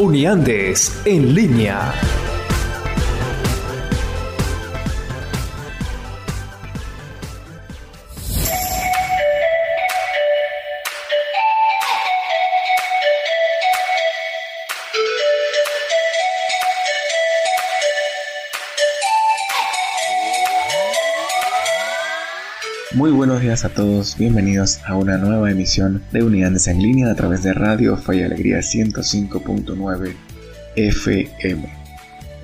Uniandes en línea. Buenos días a todos, bienvenidos a una nueva emisión de Unidades en línea a través de Radio Fe y Alegría 105.9 FM.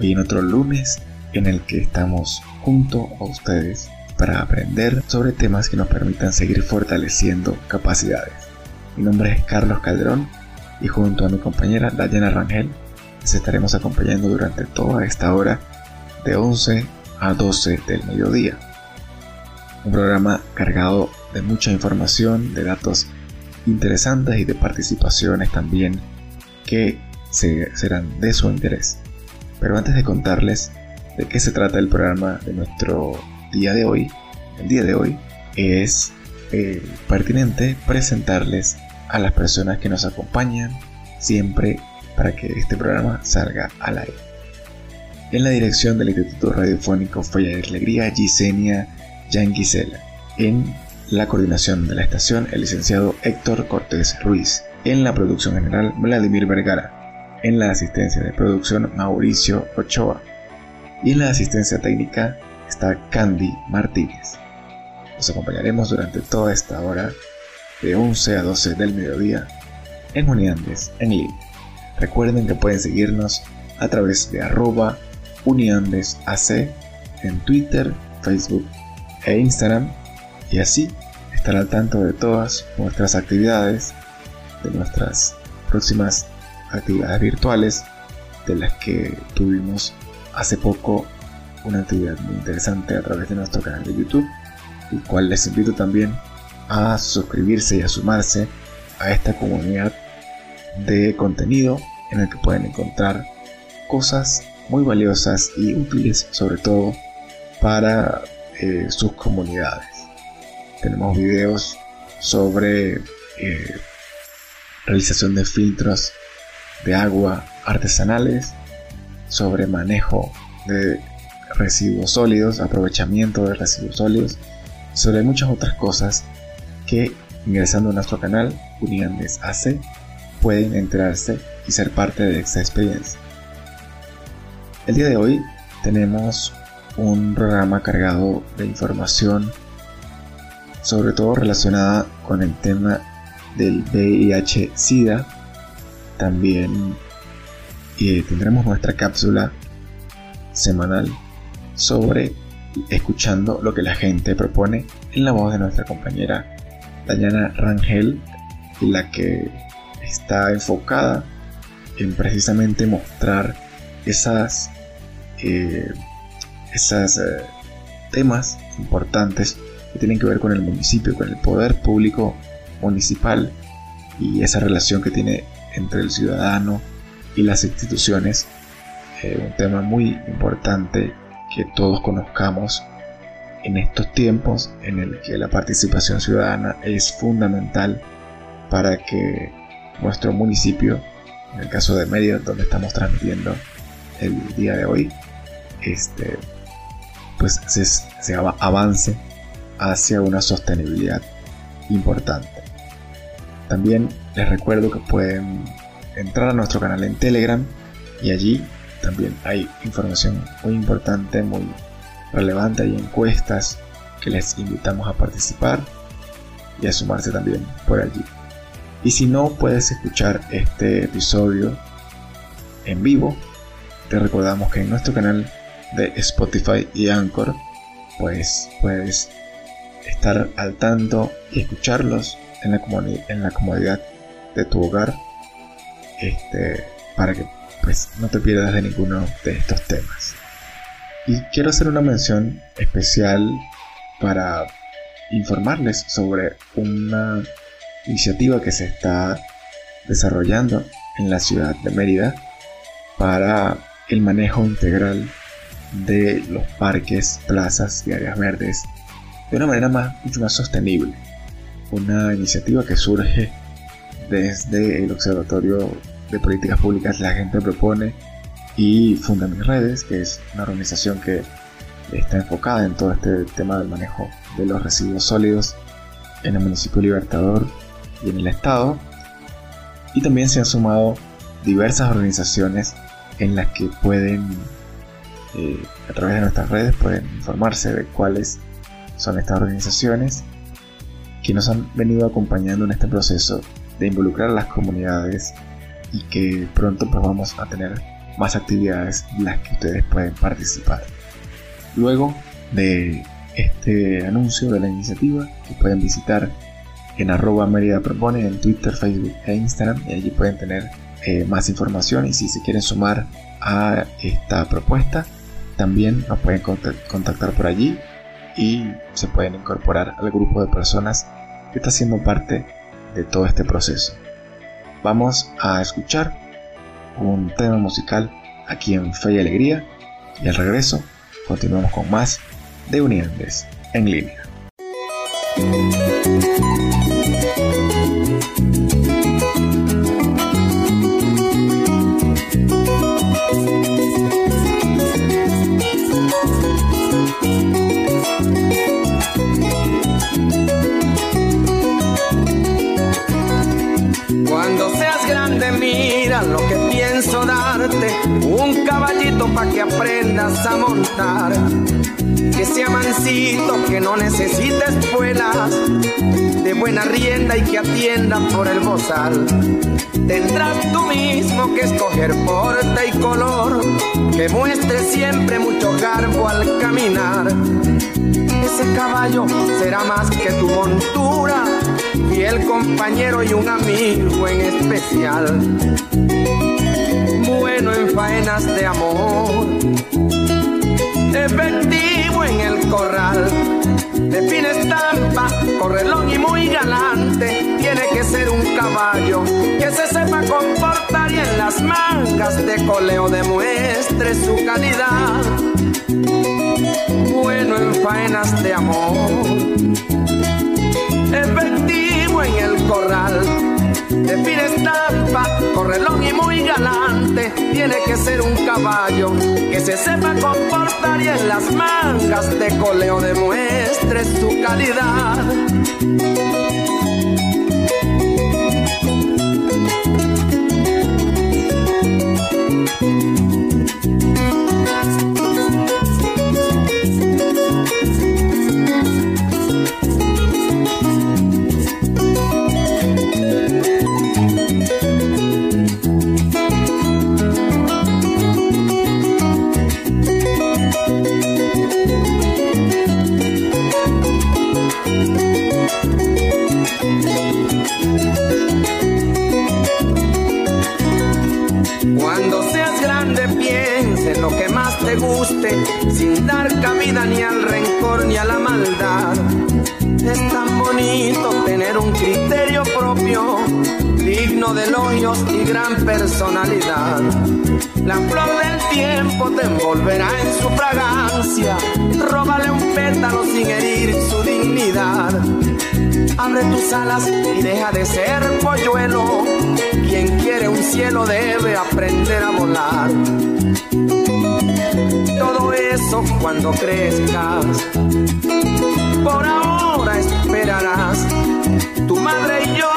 Hoy en otro lunes en el que estamos junto a ustedes para aprender sobre temas que nos permitan seguir fortaleciendo capacidades. Mi nombre es Carlos Calderón y junto a mi compañera Dayana Rangel les estaremos acompañando durante toda esta hora de 11 a 12 del mediodía un programa cargado de mucha información, de datos interesantes y de participaciones también que serán de su interés. Pero antes de contarles de qué se trata el programa de nuestro día de hoy, el día de hoy es eh, pertinente presentarles a las personas que nos acompañan siempre para que este programa salga al aire. En la dirección del Instituto Radiofónico Fe y Alegría, Gisenia Jan Gisela. En la coordinación de la estación, el licenciado Héctor Cortés Ruiz. En la producción general, Vladimir Vergara. En la asistencia de producción, Mauricio Ochoa. Y en la asistencia técnica está Candy Martínez. Nos acompañaremos durante toda esta hora, de 11 a 12 del mediodía, en Uniandes en línea. Recuerden que pueden seguirnos a través de arroba uniandesac en Twitter, Facebook e Instagram y así estar al tanto de todas nuestras actividades, de nuestras próximas actividades virtuales, de las que tuvimos hace poco una actividad muy interesante a través de nuestro canal de YouTube, el cual les invito también a suscribirse y a sumarse a esta comunidad de contenido en el que pueden encontrar cosas muy valiosas y útiles sobre todo para eh, sus comunidades. Tenemos videos sobre eh, realización de filtros de agua artesanales, sobre manejo de residuos sólidos, aprovechamiento de residuos sólidos, sobre muchas otras cosas que ingresando a nuestro canal Uniandes AC pueden enterarse y ser parte de esta experiencia. El día de hoy tenemos un programa cargado de información, sobre todo relacionada con el tema del VIH-Sida. También eh, tendremos nuestra cápsula semanal sobre escuchando lo que la gente propone en la voz de nuestra compañera Dayana Rangel, la que está enfocada en precisamente mostrar esas eh, esos eh, temas importantes que tienen que ver con el municipio, con el poder público municipal y esa relación que tiene entre el ciudadano y las instituciones. Eh, un tema muy importante que todos conozcamos en estos tiempos en el que la participación ciudadana es fundamental para que nuestro municipio, en el caso de Mérida, donde estamos transmitiendo el día de hoy, este, pues se, avance hacia una sostenibilidad importante. También les recuerdo que pueden entrar a nuestro canal en Telegram y allí también hay información muy importante, muy relevante, hay encuestas que les invitamos a participar y a sumarse también por allí. Y si no puedes escuchar este episodio en vivo, te recordamos que en nuestro canal de Spotify y Anchor, pues puedes estar al tanto y escucharlos en la, en la comodidad de tu hogar este, para que pues no te pierdas de ninguno de estos temas. Y quiero hacer una mención especial para informarles sobre una iniciativa que se está desarrollando en la ciudad de Mérida para el manejo integral de los parques, plazas y áreas verdes de una manera más, mucho más sostenible. Una iniciativa que surge desde el Observatorio de Políticas Públicas La Gente Propone y Funda Mis Redes, que es una organización que está enfocada en todo este tema del manejo de los residuos sólidos en el municipio Libertador y en el estado. Y también se han sumado diversas organizaciones en las que pueden, eh, a través de nuestras redes, pueden informarse de cuáles son estas organizaciones que nos han venido acompañando en este proceso de involucrar a las comunidades y que pronto pues vamos a tener más actividades en las que ustedes pueden participar. Luego de este anuncio de la iniciativa que pueden visitar en arroba Mérida Propone en Twitter, Facebook e Instagram y allí pueden tener eh, más información y si se quieren sumar a esta propuesta también nos pueden contactar por allí y se pueden incorporar al grupo de personas que está siendo parte de todo este proceso. Vamos a escuchar un tema musical aquí en Fe y Alegría y al regreso continuamos con más de Uniandes en línea. Tendrás tú mismo que escoger porte y color, que muestre siempre mucho garbo al caminar. Ese caballo será más que tu montura y el compañero y un amigo en especial. Bueno en faenas de amor, efectivo en el corral, de fina estampa, correlón y muy galante. De coleo demuestre su calidad. Bueno en faenas de amor, efectivo en el corral. De fina estampa, correlón y muy galante, tiene que ser un caballo que se sepa comportar y en las mangas de coleo demuestre su calidad. sin dar cabida ni al rencor ni a la maldad. Es tan bonito tener un criterio propio, digno de elogios y gran personalidad. La flor del tiempo te envolverá en su fragancia, róbale un pétalo sin herir su dignidad. Abre tus alas y deja de ser polluelo. Quien quiere un cielo debe aprender a volar todo eso cuando crezcas. Por ahora esperarás. Tu madre y yo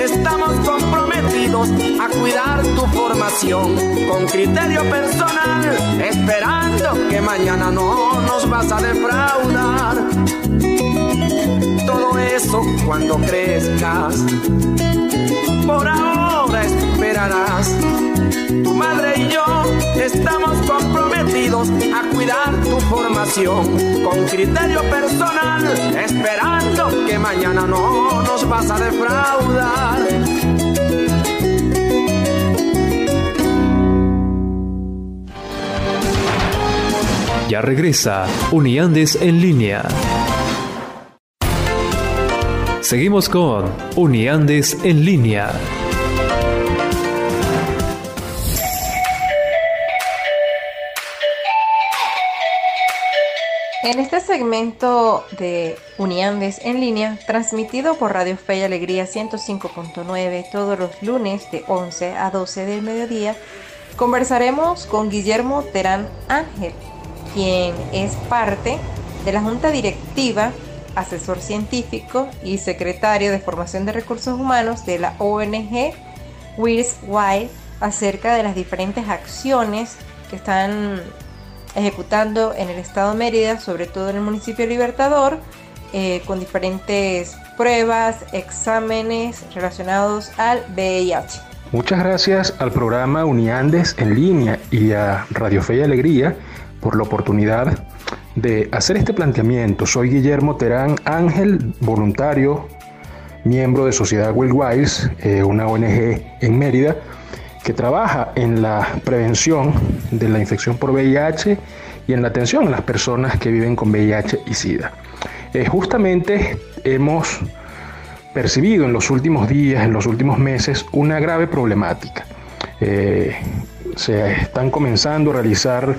estamos comprometidos a cuidar tu formación con criterio personal, esperando que mañana no nos vas a defraudar. Todo eso cuando crezcas. Por ahora ahora esperarás. Tu madre y yo estamos comprometidos a cuidar tu formación con criterio personal, esperando que mañana no nos vas a defraudar. Ya regresa Uniandes en línea. Seguimos con Uniandes en línea. En este segmento de Uniandes en línea, transmitido por Radio Fe y Alegría 105.9 todos los lunes de 11 a 12 del mediodía, conversaremos con Guillermo Terán Ángel, quien es parte de la Junta Directiva, asesor científico y secretario de Formación de Recursos Humanos de la ONG Wills Wild acerca de las diferentes acciones que están ejecutando en el estado de Mérida, sobre todo en el municipio Libertador, eh, con diferentes pruebas, exámenes relacionados al VIH. Muchas gracias al programa Uniandes en línea y a Radio Fe y Alegría por la oportunidad de hacer este planteamiento. Soy Guillermo Terán Ángel, voluntario, miembro de Sociedad Will Wise, eh, una ONG en Mérida que trabaja en la prevención de la infección por VIH y en la atención a las personas que viven con VIH y SIDA. Eh, justamente hemos percibido en los últimos días, en los últimos meses, una grave problemática. Eh, se están comenzando a realizar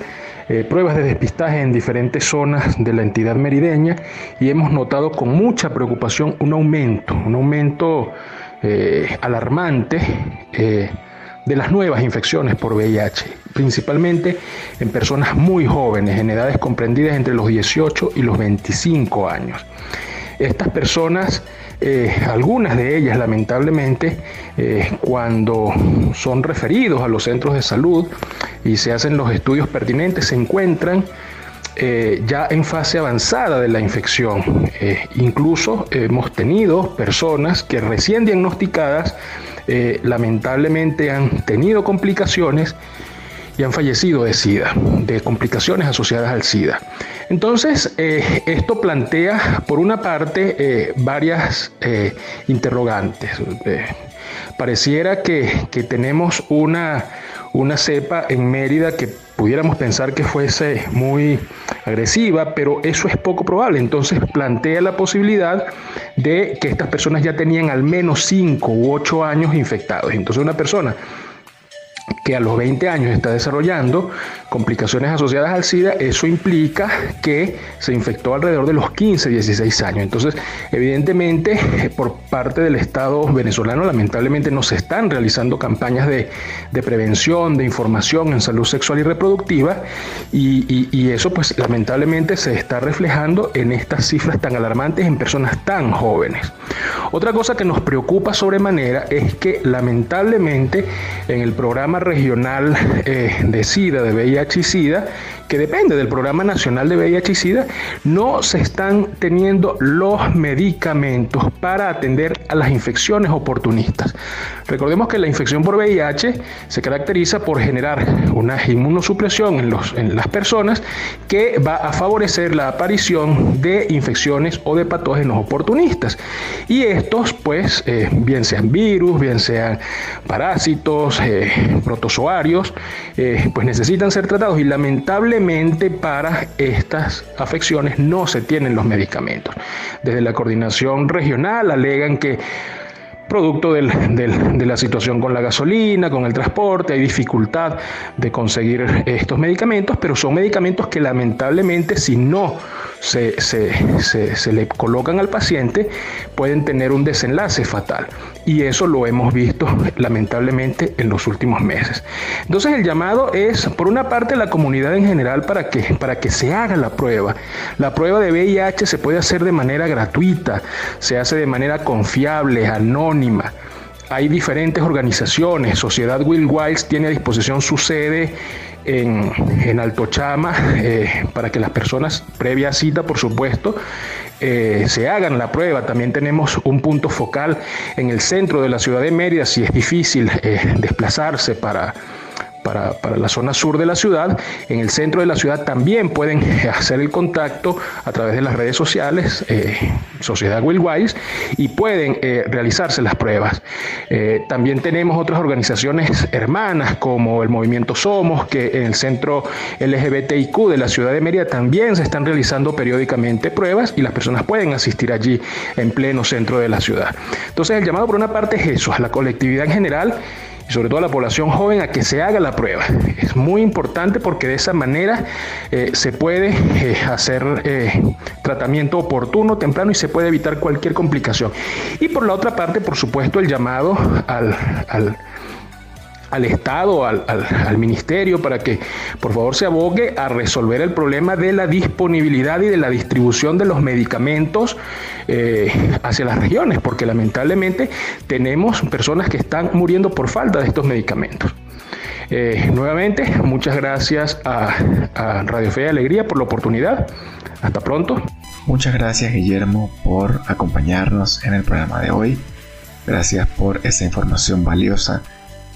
eh, pruebas de despistaje en diferentes zonas de la entidad merideña y hemos notado con mucha preocupación un aumento, un aumento alarmante de las nuevas infecciones por VIH, principalmente en personas muy jóvenes, en edades comprendidas entre los 18 y los 25 años. Estas personas, eh, algunas de ellas lamentablemente, eh, cuando son referidos a los centros de salud y se hacen los estudios pertinentes, se encuentran eh, ya en fase avanzada de la infección. incluso hemos tenido personas que recién diagnosticadas eh, lamentablemente han tenido complicaciones y han fallecido de SIDA, de complicaciones asociadas al SIDA. Entonces, eh, esto plantea, por una parte, eh, varias interrogantes. pareciera que, que tenemos una, una cepa en Mérida que pudiéramos pensar que fuese muy agresiva, pero eso es poco probable. Entonces plantea la posibilidad de que estas personas ya tenían al menos 5 u 8 años infectados. Entonces una persona que a los 20 años está desarrollando complicaciones asociadas al SIDA, eso implica que se infectó alrededor de los 15, 16 años. Entonces, evidentemente, por parte del Estado venezolano, lamentablemente no se están realizando campañas de, prevención, de información en salud sexual y reproductiva, y, y eso pues lamentablemente se está reflejando en estas cifras tan alarmantes en personas tan jóvenes. Otra cosa que nos preocupa sobremanera es que lamentablemente en el programa regional eh, de SIDA, de VIH y SIDA, que depende del Programa Nacional de VIH y SIDA, no se están teniendo los medicamentos para atender a las infecciones oportunistas. Recordemos que la infección por VIH se caracteriza por generar una inmunosupresión en las personas que va a favorecer la aparición de infecciones o de patógenos oportunistas. Y estos, pues, eh, bien sean virus, bien sean parásitos, eh, protozoarios, eh, pues necesitan ser tratados y lamentablemente para estas afecciones no se tienen los medicamentos. Desde la coordinación regional alegan que producto de la situación con la gasolina, con el transporte, hay dificultad de conseguir estos medicamentos, pero son medicamentos que lamentablemente si no se, se, le colocan al paciente pueden tener un desenlace fatal. Y eso lo hemos visto lamentablemente en los últimos meses. Entonces el llamado es, por una parte, la comunidad en general para que, para que se haga la prueba. La prueba de VIH se puede hacer de manera gratuita, se hace de manera confiable, anónima. Hay diferentes organizaciones. Sociedad Will Wiles tiene a disposición su sede en, en Alto Chama eh, para que las personas, previa cita por supuesto, eh, se hagan la prueba. También tenemos un punto focal en el centro de la ciudad de Mérida, si es difícil eh, desplazarse para para, la zona sur de la ciudad. En el centro de la ciudad también pueden hacer el contacto a través de las redes sociales, eh, Sociedad Willwise, y pueden eh, realizarse las pruebas. Eh, también tenemos otras organizaciones hermanas como el Movimiento Somos, que en el centro LGBTIQ de la ciudad de Mérida también se están realizando periódicamente pruebas y las personas pueden asistir allí en pleno centro de la ciudad. Entonces el llamado por una parte es eso, a la colectividad en general y sobre todo a la población joven a que se haga la prueba. Es muy importante porque de esa manera eh, se puede eh, hacer eh, tratamiento oportuno, temprano y se puede evitar cualquier complicación. Y por la otra parte, por supuesto, el llamado al, al al Estado, al, Ministerio, para que por favor se abogue a resolver el problema de la disponibilidad y de la distribución de los medicamentos eh, hacia las regiones, porque lamentablemente tenemos personas que están muriendo por falta de estos medicamentos. Eh, nuevamente, muchas gracias a, a Radio Fe y Alegría por la oportunidad. Hasta pronto. Muchas gracias Guillermo por acompañarnos en el programa de hoy. Gracias por esa información valiosa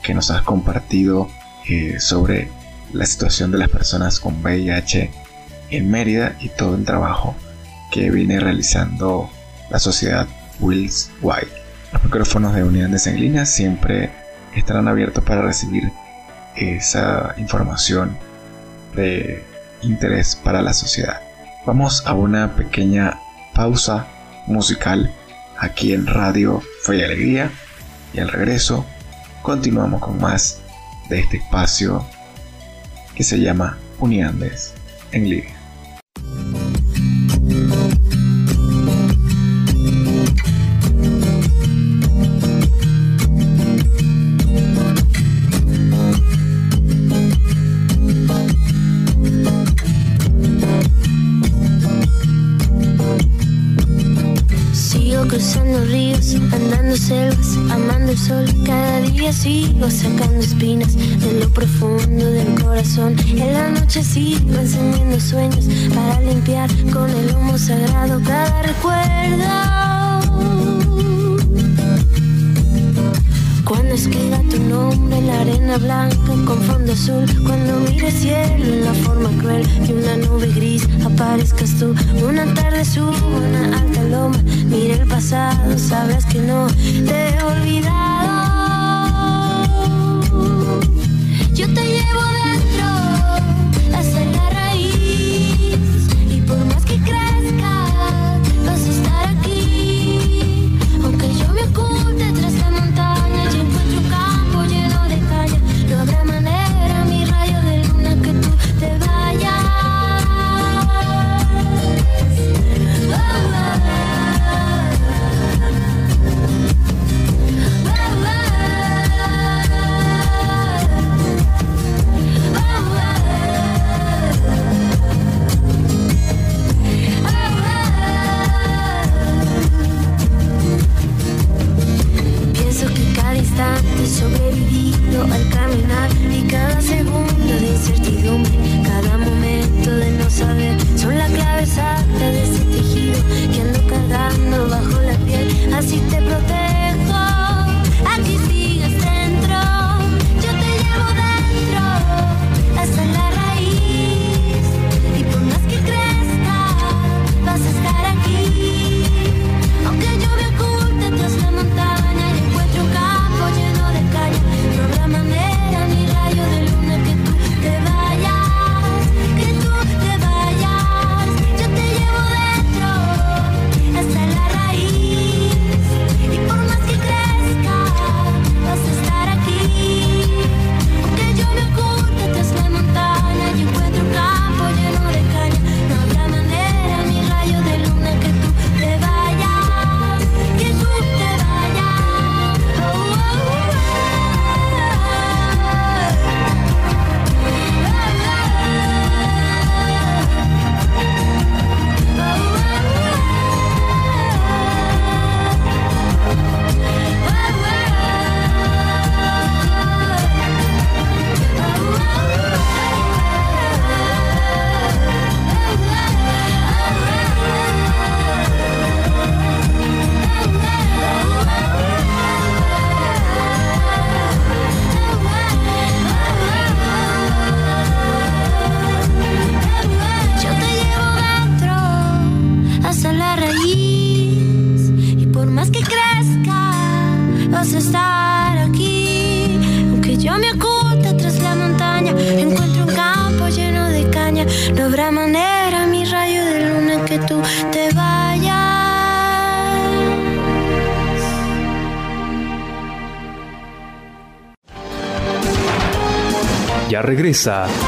que nos has compartido eh, sobre la situación de las personas con VIH en Mérida y todo el trabajo que viene realizando la sociedad Wills White. Los micrófonos de Unidades en Línea siempre estarán abiertos para recibir esa información de interés para la sociedad. Vamos a una pequeña pausa musical aquí en Radio Fe y Alegría y al regreso continuamos con más de este espacio que se llama Uniandes en línea. Sigo sacando espinas de lo profundo del corazón. En la noche sigo encendiendo sueños para limpiar con el humo sagrado cada recuerdo. Cuando escriba tu nombre en la arena blanca con fondo azul, cuando mire cielo en la forma cruel que una nube gris aparezcas tú, una tarde subo una alta loma, mire el pasado, sabrás que no te he olvidado. Te llevo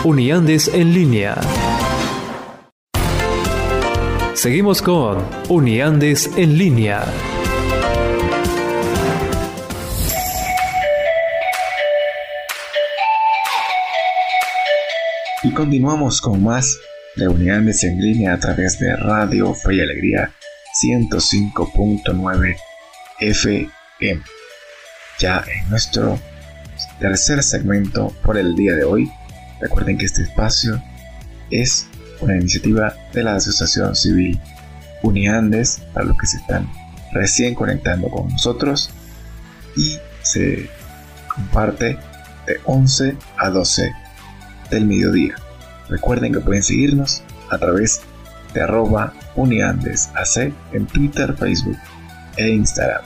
Uniandes en línea. Seguimos con Uniandes en línea. Y continuamos con más de Unidades en línea a través de Radio Fe y Alegría 105.9 FM. Ya en nuestro tercer segmento por el día de hoy, recuerden que este espacio es una iniciativa de la Asociación Civil Uniandes para los que se están recién conectando con nosotros y se comparte de 11 a 12 del mediodía. Recuerden que pueden seguirnos a través de arroba uniandesac en Twitter, Facebook e Instagram.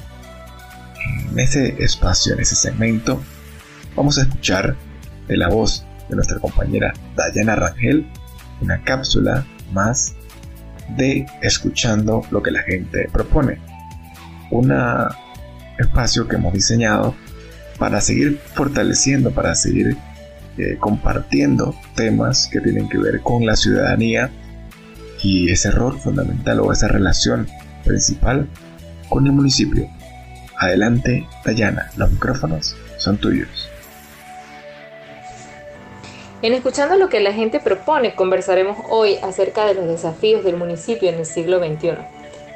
En este espacio, en ese segmento, vamos a escuchar de la voz de nuestra compañera Dayana Rangel una cápsula más de escuchando lo que la gente propone. Un espacio que hemos diseñado para seguir fortaleciendo, para seguir eh, compartiendo temas que tienen que ver con la ciudadanía y ese rol fundamental o esa relación principal con el municipio. Adelante, Dayana, los micrófonos son tuyos. En Escuchando lo que la gente propone, conversaremos hoy acerca de los desafíos del municipio en el siglo XXI.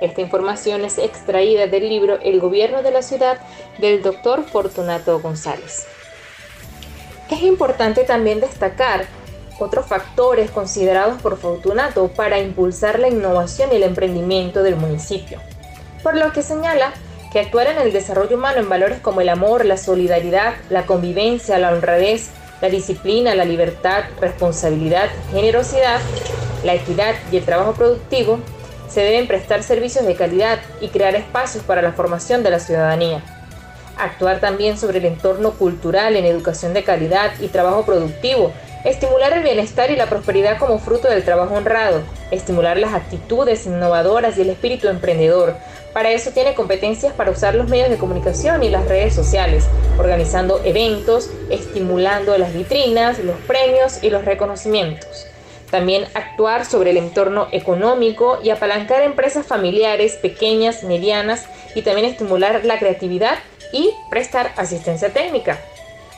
Esta información es extraída del libro El gobierno de la ciudad del doctor Fortunato González. Es importante también destacar otros factores considerados por Fortunato para impulsar la innovación y el emprendimiento del municipio, por lo que señala que actuar en el desarrollo humano en valores como el amor, la solidaridad, la convivencia, la honradez, la disciplina, la libertad, responsabilidad, generosidad, la equidad y el trabajo productivo, se deben prestar servicios de calidad y crear espacios para la formación de la ciudadanía actuar también sobre el entorno cultural en educación de calidad y trabajo productivo, estimular el bienestar y la prosperidad como fruto del trabajo honrado, estimular las actitudes innovadoras y el espíritu emprendedor. Para eso tiene competencias para usar los medios de comunicación y las redes sociales, organizando eventos, estimulando las vitrinas, los premios y los reconocimientos. También actuar sobre el entorno económico y apalancar empresas familiares, pequeñas, medianas y también estimular la creatividad y prestar asistencia técnica.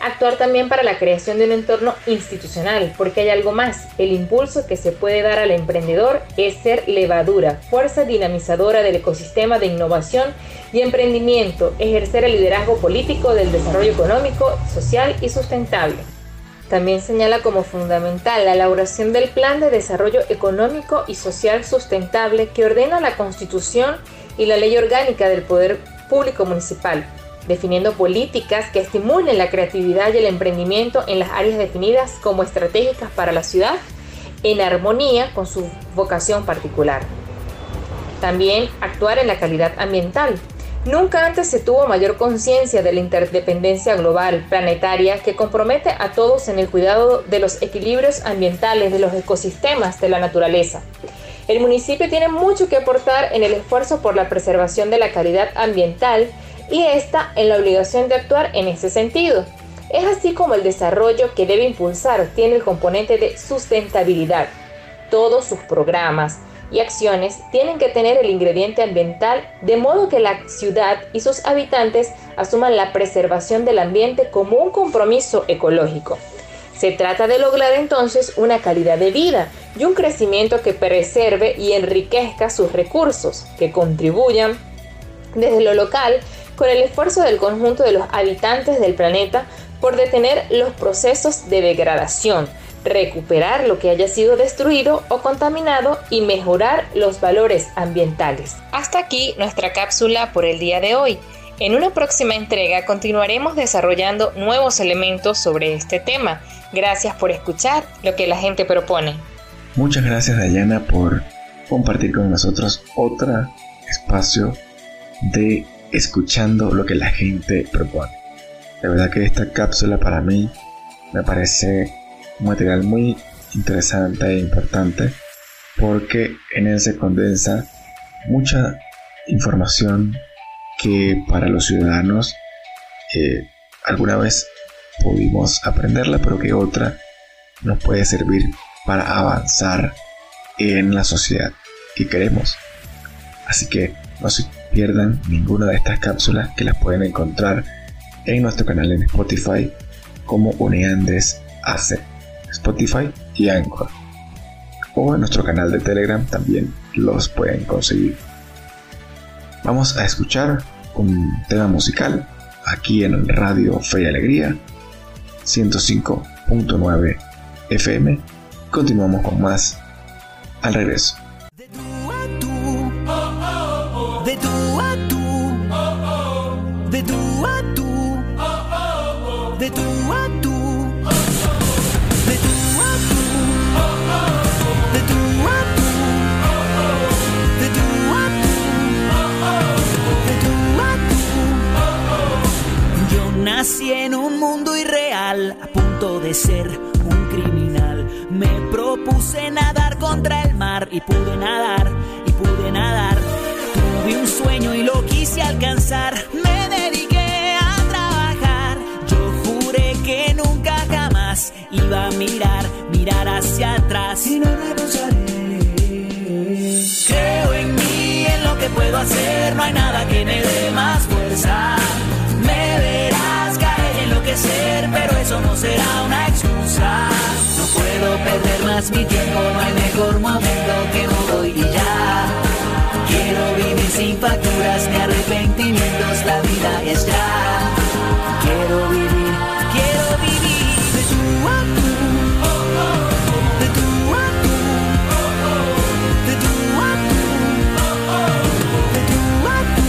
Actuar también para la creación de un entorno institucional, porque hay algo más. El impulso que se puede dar al emprendedor es ser levadura, fuerza dinamizadora del ecosistema de innovación y emprendimiento, ejercer el liderazgo político del desarrollo económico, social y sustentable. También señala como fundamental la elaboración del Plan de Desarrollo Económico y Social Sustentable que ordena la Constitución y la Ley Orgánica del Poder Público Municipal, definiendo políticas que estimulen la creatividad y el emprendimiento en las áreas definidas como estratégicas para la ciudad en armonía con su vocación particular. También actuar en la calidad ambiental. Nunca antes se tuvo mayor conciencia de la interdependencia global planetaria que compromete a todos en el cuidado de los equilibrios ambientales de los ecosistemas de la naturaleza. El municipio tiene mucho que aportar en el esfuerzo por la preservación de la calidad ambiental y está en la obligación de actuar en ese sentido. Es así como el desarrollo que debe impulsar tiene el componente de sustentabilidad. Todos sus programas y acciones tienen que tener el ingrediente ambiental de modo que la ciudad y sus habitantes asuman la preservación del ambiente como un compromiso ecológico. Se trata de lograr entonces una calidad de vida y un crecimiento que preserve y enriquezca sus recursos, que contribuyan desde lo local con el esfuerzo del conjunto de los habitantes del planeta por detener los procesos de degradación, recuperar lo que haya sido destruido o contaminado y mejorar los valores ambientales. Hasta aquí nuestra cápsula por el día de hoy. En una próxima entrega continuaremos desarrollando nuevos elementos sobre este tema. Gracias por escuchar lo que la gente propone. Muchas gracias Dayana por compartir con nosotros otro espacio de escuchando lo que la gente propone. De verdad que esta cápsula para mí me parece un material muy interesante e importante porque en él se condensa mucha información que para los ciudadanos eh, alguna vez pudimos aprenderla pero que otra nos puede servir para avanzar en la sociedad que queremos. Así que no se pierdan ninguna de estas cápsulas que las pueden encontrar en nuestro canal en Spotify como Uniandes AC, Spotify y Anchor. O en nuestro canal de Telegram también los pueden conseguir. Vamos a escuchar un tema musical aquí en Radio Fe y Alegría 105.9 FM. Continuamos con más al regreso. Nací en un mundo irreal, a punto de ser un criminal. Me propuse nadar contra el mar y pude nadar, y pude nadar. Tuve un sueño y lo quise alcanzar. Me dediqué a trabajar. Yo juré que nunca jamás iba a mirar, mirar hacia atrás. Y no renunciaré. Creo en mí, en lo que puedo hacer. No hay nada que me dé más fuerza. Pero eso no será una excusa. No puedo perder más mi tiempo, no hay mejor momento que no doy y ya. Quiero vivir sin facturas ni arrepentimientos, la vida es ya. Quiero vivir, quiero vivir de tú a tú, de tú a tú, de tú a tú, de tú a tú.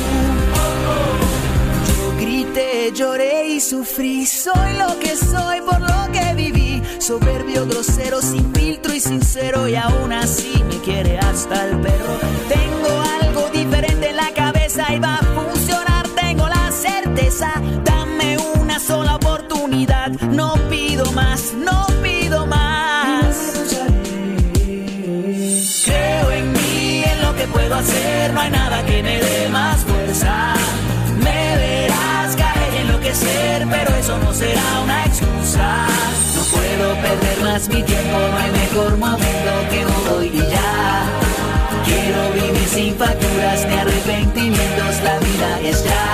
Yo grité, lloré sufrí, soy lo que soy por lo que viví. Soberbio, grosero, sin filtro y sincero y aún así me quiere hasta el perro. Tengo algo diferente en la cabeza y va a funcionar, tengo la certeza. Dame una sola oportunidad, no pido más, no pido más. Creo en mí, en lo que puedo hacer, no hay nada que me dé más fuerza. Pero eso no será una excusa. No puedo perder más mi tiempo, no hay mejor momento que doy y ya. Quiero vivir sin facturas ni arrepentimientos, la vida es ya.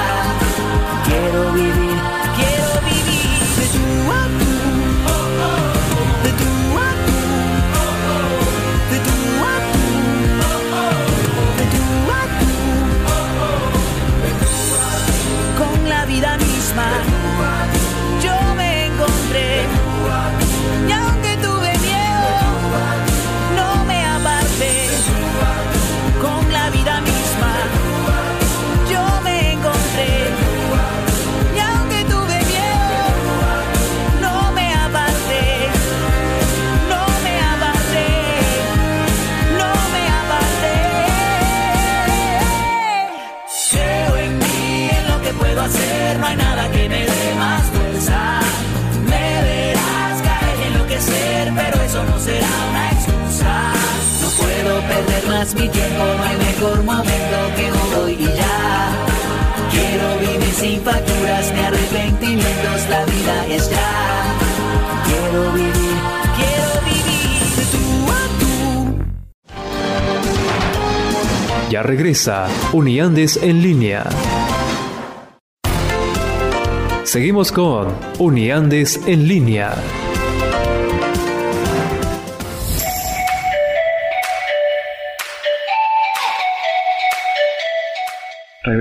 Más mi tiempo, no hay mejor momento que doy y ya. Quiero vivir sin facturas ni arrepentimientos, la vida es ya. Quiero vivir, quiero vivir tú a tú. Ya regresa Uniandes en línea. Seguimos con Uniandes en línea.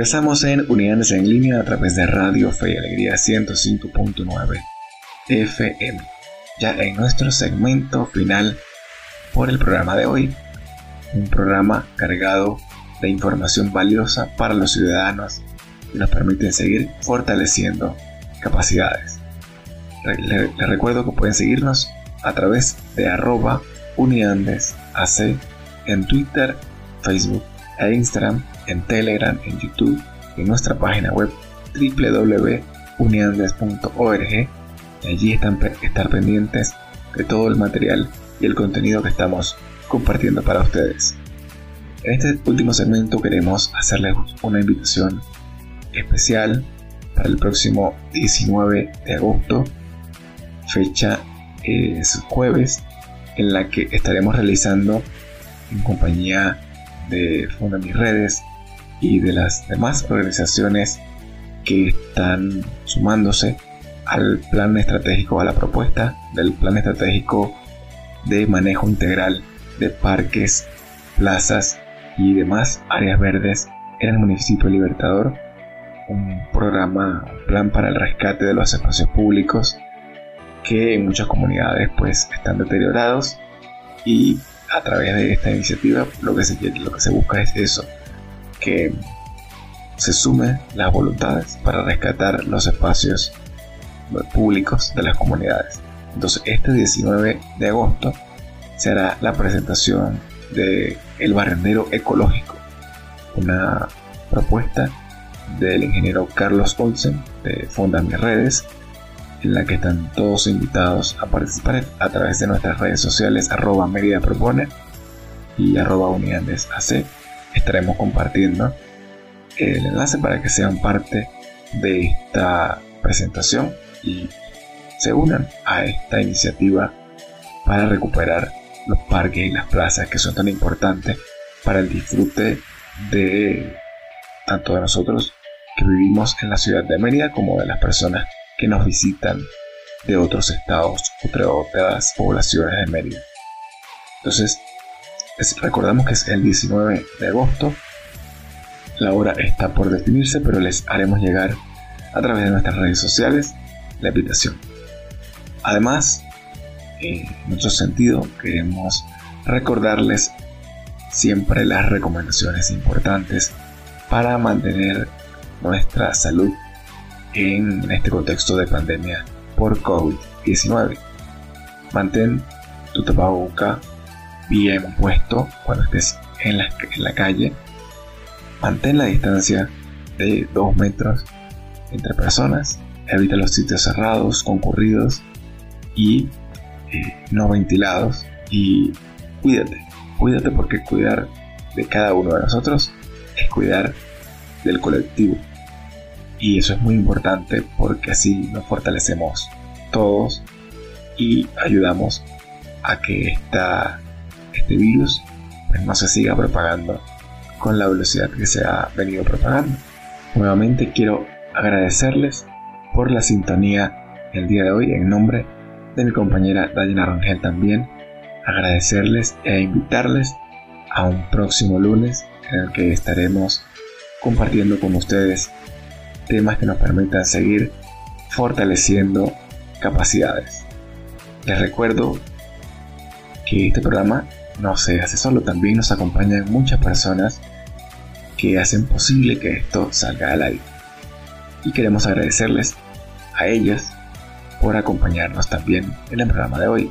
Regresamos en Unidades en línea a través de Radio Fe y Alegría 105.9 FM. Ya en nuestro segmento final por el programa de hoy. Un programa cargado de información valiosa para los ciudadanos y nos permiten seguir fortaleciendo capacidades. Les recuerdo que pueden seguirnos a través de arroba uniandesac en Twitter, Facebook Instagram, en Telegram, en YouTube en nuestra página web www.uniandes.org allí están estar pendientes de todo el material y el contenido que estamos compartiendo para ustedes. En este último segmento queremos hacerles una invitación especial para el próximo 19 de agosto, fecha es jueves, en la que estaremos realizando en compañía de Funda Mis Redes y de las demás organizaciones que están sumándose al plan estratégico, a la propuesta del plan estratégico de manejo integral de parques, plazas y demás áreas verdes en el municipio Libertador, un programa, un plan para el rescate de los espacios públicos que en muchas comunidades pues están deteriorados y a través de esta iniciativa lo que se, lo que se busca es eso, que se sumen las voluntades para rescatar los espacios públicos de las comunidades. Entonces este 19 de agosto se hará la presentación de El Barrendero Ecológico, una propuesta del ingeniero Carlos Olsen de Fonda Mis Redes, en la que están todos invitados a participar a través de nuestras redes sociales arroba Merida Propone y arroba Unidades AC. Estaremos compartiendo el enlace para que sean parte de esta presentación y se unan a esta iniciativa para recuperar los parques y las plazas que son tan importantes para el disfrute de tanto de nosotros que vivimos en la ciudad de Mérida como de las personas que nos visitan de otros estados o de otras poblaciones de Mérida. Entonces, recordamos que es el 19 de agosto. La hora está por definirse, pero les haremos llegar a través de nuestras redes sociales la invitación. Además, en nuestro sentido, queremos recordarles siempre las recomendaciones importantes para mantener nuestra salud en este contexto de pandemia por COVID-19. Mantén tu tapaboca bien puesto cuando estés en la, calle. Mantén la distancia de 2 metros entre personas. Evita los sitios cerrados, concurridos y eh, no ventilados. Y cuídate, cuídate porque cuidar de cada uno de nosotros es cuidar del colectivo. Y eso es muy importante porque así nos fortalecemos todos y ayudamos a que esta, este virus pues, no se siga propagando con la velocidad que se ha venido propagando. Nuevamente quiero agradecerles por la sintonía el día de hoy en nombre de mi compañera Dayana Rangel también. Agradecerles e invitarles a un próximo lunes en el que estaremos compartiendo con ustedes temas que nos permitan seguir fortaleciendo capacidades. Les recuerdo que este programa no se hace solo, también nos acompañan muchas personas que hacen posible que esto salga al aire. Y queremos agradecerles a ellas por acompañarnos también en el programa de hoy.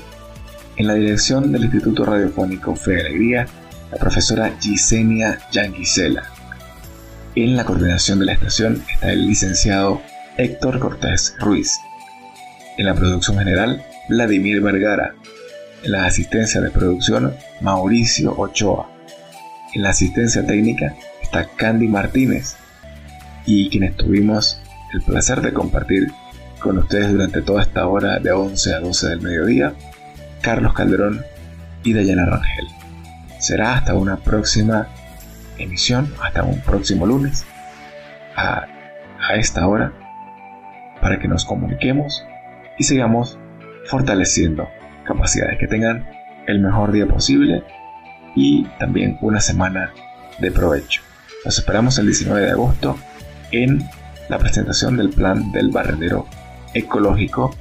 En la dirección del Instituto Radiofónico Fe Alegría, la profesora Gisenia Yanguisela. En la coordinación de la estación está el licenciado Héctor Cortés Ruiz. En la producción general, Vladimir Vergara. En la asistencia de producción, Mauricio Ochoa. En la asistencia técnica está Candy Martínez. Y quienes tuvimos el placer de compartir con ustedes durante toda esta hora de 11 a 12 del mediodía, Carlos Calderón y Dayana Rangel. Será hasta una próxima emisión, hasta un próximo lunes, a, esta hora, para que nos comuniquemos y sigamos fortaleciendo capacidades que tengan el mejor día posible y también una semana de provecho. Nos esperamos el 19 de agosto en la presentación del plan del barredero ecológico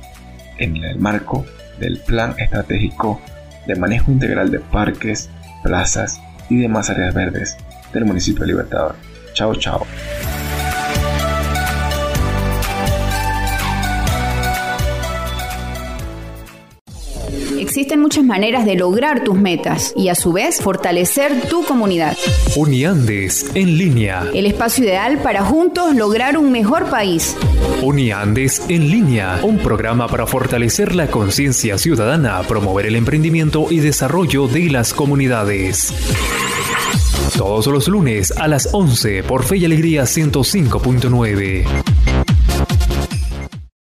en el marco del Plan Estratégico de Manejo Integral de Parques, Plazas y demás áreas verdes del municipio de Libertador. Chao, chao. Existen muchas maneras de lograr tus metas y a su vez fortalecer tu comunidad. Uniandes en línea. El espacio ideal para juntos lograr un mejor país. Uniandes en línea. Un programa para fortalecer la conciencia ciudadana, promover el emprendimiento y desarrollo de las comunidades. Todos los lunes a las 11 por Fe y Alegría 105.9.